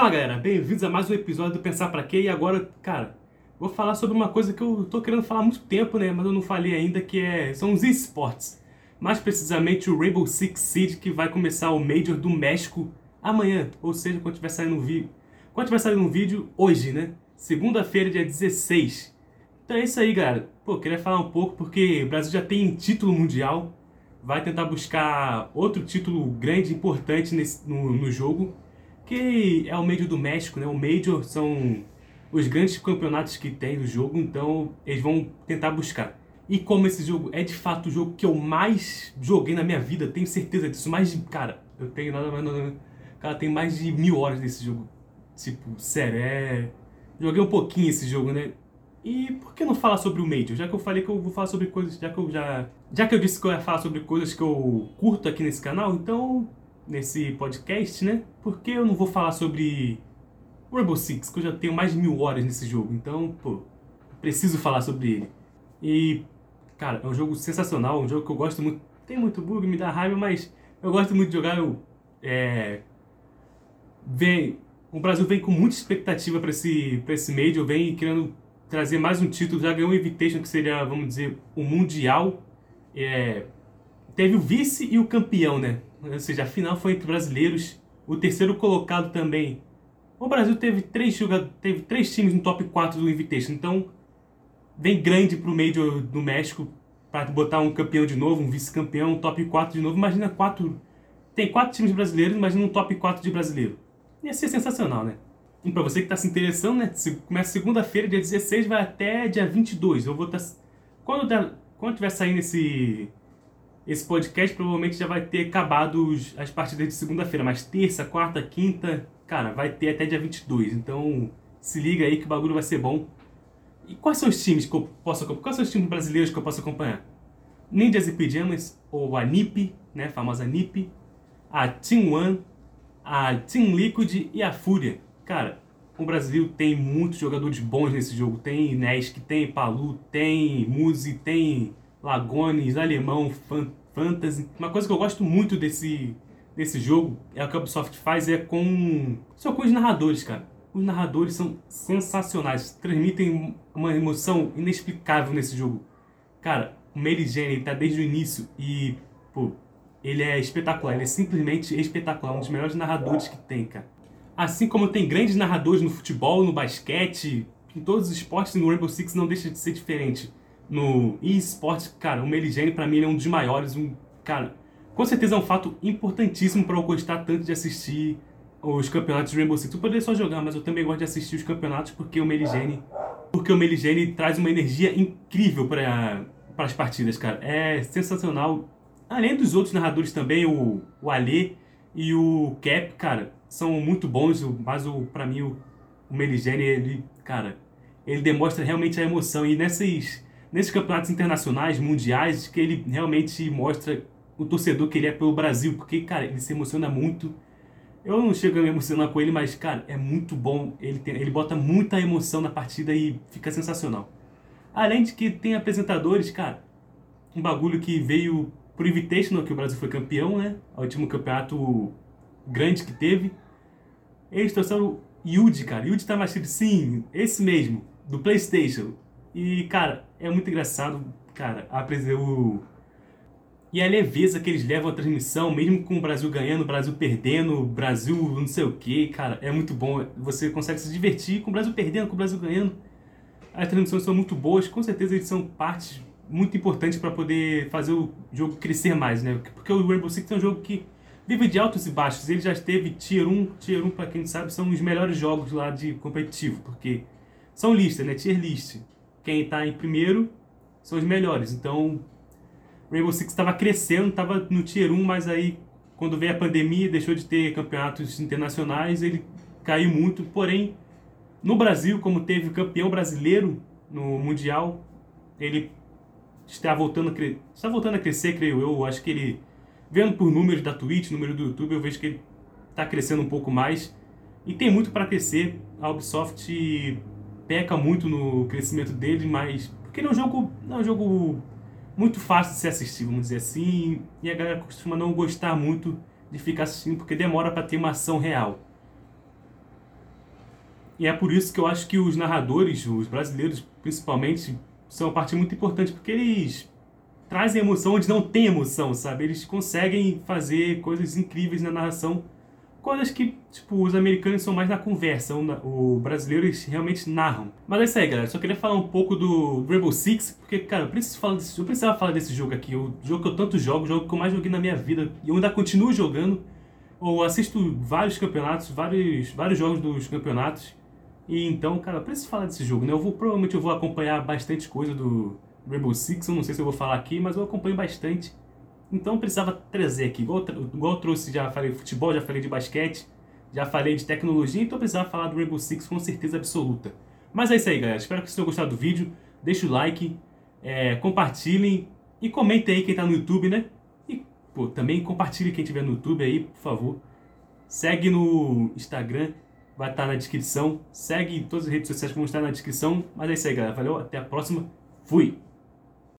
Fala galera, bem-vindos a mais um episódio do Pensar Pra Quê e agora, cara, vou falar sobre uma coisa que eu tô querendo falar há muito tempo, né, mas eu não falei ainda, que é, são os esportes. Mais precisamente o Rainbow Six Siege, que vai começar o Major do México amanhã, ou seja, quando tiver saindo um vídeo, quando tiver saindo um vídeo hoje, né, segunda-feira, dia 16. Então é isso aí, galera. Pô, queria falar um pouco porque o Brasil já tem título mundial, vai tentar buscar outro título grande, importante nesse, no, no jogo, que é o Major do México, né? O Major são os grandes campeonatos que tem do jogo, então eles vão tentar buscar. E como esse jogo é de fato o jogo que eu mais joguei na minha vida, tenho certeza disso. Mais de. Cara, eu tenho nada mais. Cara, tem mais de mil horas nesse jogo. Tipo, sério, é. Joguei um pouquinho esse jogo, né? E por que não falar sobre o Major? Já que eu falei que eu vou falar sobre coisas. Já que eu já. Já que eu disse que eu ia falar sobre coisas que eu curto aqui nesse canal, então nesse podcast, né? Porque eu não vou falar sobre Rainbow Six, que eu já tenho mais de mil horas nesse jogo, então, pô, preciso falar sobre ele. E, cara, é um jogo sensacional, um jogo que eu gosto muito. Tem muito bug, me dá raiva, mas eu gosto muito de jogar. Eu, é, vem, o Brasil vem com muita expectativa para esse, pra esse Major, vem querendo trazer mais um título. Já ganhou um Invitation, que seria, vamos dizer, o Mundial. É, teve o vice e o campeão, né? Ou seja, a final foi entre brasileiros. O terceiro colocado também. O Brasil teve três, teve três times no top 4 do Invitation, então vem grande pro Major do México para botar um campeão de novo, um vice-campeão, um top 4 de novo. Imagina quatro. Tem quatro times brasileiros, imagina um top 4 de brasileiro. Ia ser sensacional, né? E pra você que tá se interessando, né? Começa segunda-feira, dia 16, vai até dia 22. Eu vou estar. Tá... Quando, der... Quando tiver saindo esse esse podcast provavelmente já vai ter acabado as partidas de segunda-feira, mas terça, quarta, quinta, cara, vai ter até dia 22. Então, se liga aí que o bagulho vai ser bom. E quais são os times que eu posso acompanhar? Quais são os times brasileiros que eu posso acompanhar? Ninjas e Pijamas, ou a NIP, né, a famosa NIP, a Team One, a Team Liquid e a Fúria. Cara, o Brasil tem muitos jogadores bons nesse jogo. Tem Nesk, tem Palu, tem Muzi, tem Lagones, Alemão, Fantasy. Uma coisa que eu gosto muito desse, desse jogo, é o que a Ubisoft faz, é com, só com os narradores, cara. Os narradores são sensacionais, transmitem uma emoção inexplicável nesse jogo. Cara, o Mary Jane tá desde o início e, pô, ele é espetacular, ele é simplesmente espetacular, um dos melhores narradores que tem, cara. Assim como tem grandes narradores no futebol, no basquete, em todos os esportes, no Rainbow Six não deixa de ser diferente no eSports, cara, o Meligene para mim é um dos maiores, um, cara, com certeza é um fato importantíssimo para eu gostar tanto de assistir os campeonatos de Rainbow Six. Eu poderia só jogar, mas eu também gosto de assistir os campeonatos porque o Meligene, porque o Meligene traz uma energia incrível para para as partidas, cara. É sensacional. Além dos outros narradores também, o, o Alê e o Cap, cara, são muito bons, mas o para mim o, o Meligene, ele, cara, ele demonstra realmente a emoção e nessas nesses campeonatos internacionais, mundiais, que ele realmente mostra o torcedor que ele é pelo Brasil, porque, cara, ele se emociona muito. Eu não chego a me emocionar com ele, mas, cara, é muito bom. Ele, tem, ele bota muita emoção na partida e fica sensacional. Além de que tem apresentadores, cara, um bagulho que veio pro Invitational, que o Brasil foi campeão, né? O último campeonato grande que teve. Eles trouxeram Yuji, cara. Yuji mais sim, esse mesmo, do Playstation. E, cara, é muito engraçado, cara, aprender o. E a leveza que eles levam a transmissão, mesmo com o Brasil ganhando, o Brasil perdendo, o Brasil não sei o que, cara, é muito bom. Você consegue se divertir com o Brasil perdendo, com o Brasil ganhando. As transmissões são muito boas, com certeza eles são partes muito importantes para poder fazer o jogo crescer mais, né? Porque o Rainbow Six é um jogo que vive de altos e baixos. Ele já teve Tier 1, Tier 1, para quem sabe, são os melhores jogos lá de competitivo, porque são listas, né? Tier list quem está em primeiro são os melhores. Então, Rainbow Six estava crescendo, estava no Tier 1, mas aí, quando veio a pandemia, deixou de ter campeonatos internacionais, ele caiu muito. Porém, no Brasil, como teve campeão brasileiro no Mundial, ele está voltando a, cre... está voltando a crescer, creio eu. Acho que ele, vendo por números da Twitch, número do YouTube, eu vejo que ele está crescendo um pouco mais. E tem muito para crescer. A Ubisoft peca muito no crescimento dele, mas porque ele é um jogo, é um jogo muito fácil de se assistir, vamos dizer assim, e a galera costuma não gostar muito de ficar assistindo porque demora para ter uma ação real. E é por isso que eu acho que os narradores, os brasileiros principalmente, são uma parte muito importante, porque eles trazem emoção onde não tem emoção, sabe? Eles conseguem fazer coisas incríveis na narração, coisas que, tipo, os americanos são mais na conversa, o brasileiro eles realmente narram. Mas é isso aí, galera. Só queria falar um pouco do Rainbow Six, porque, cara, eu, preciso falar desse, eu precisava falar desse jogo aqui, o jogo que eu tanto jogo, o jogo que eu mais joguei na minha vida, e eu ainda continuo jogando, ou assisto vários campeonatos, vários, vários jogos dos campeonatos, e então, cara, eu preciso falar desse jogo, né? Eu vou, provavelmente eu vou acompanhar bastante coisa do Rainbow Six, eu não sei se eu vou falar aqui, mas eu acompanho bastante. Então precisava trazer aqui, igual, igual trouxe, já falei de futebol, já falei de basquete, já falei de tecnologia, então precisava falar do Rainbow Six com certeza absoluta. Mas é isso aí, galera. Espero que vocês tenham gostado do vídeo. Deixa o like, é, compartilhem e comentem aí quem tá no YouTube, né? E, pô, também compartilhe quem tiver no YouTube aí, por favor. Segue no Instagram, vai estar tá na descrição. Segue todas as redes sociais que vão estar na descrição. Mas é isso aí, galera. Valeu, até a próxima. Fui!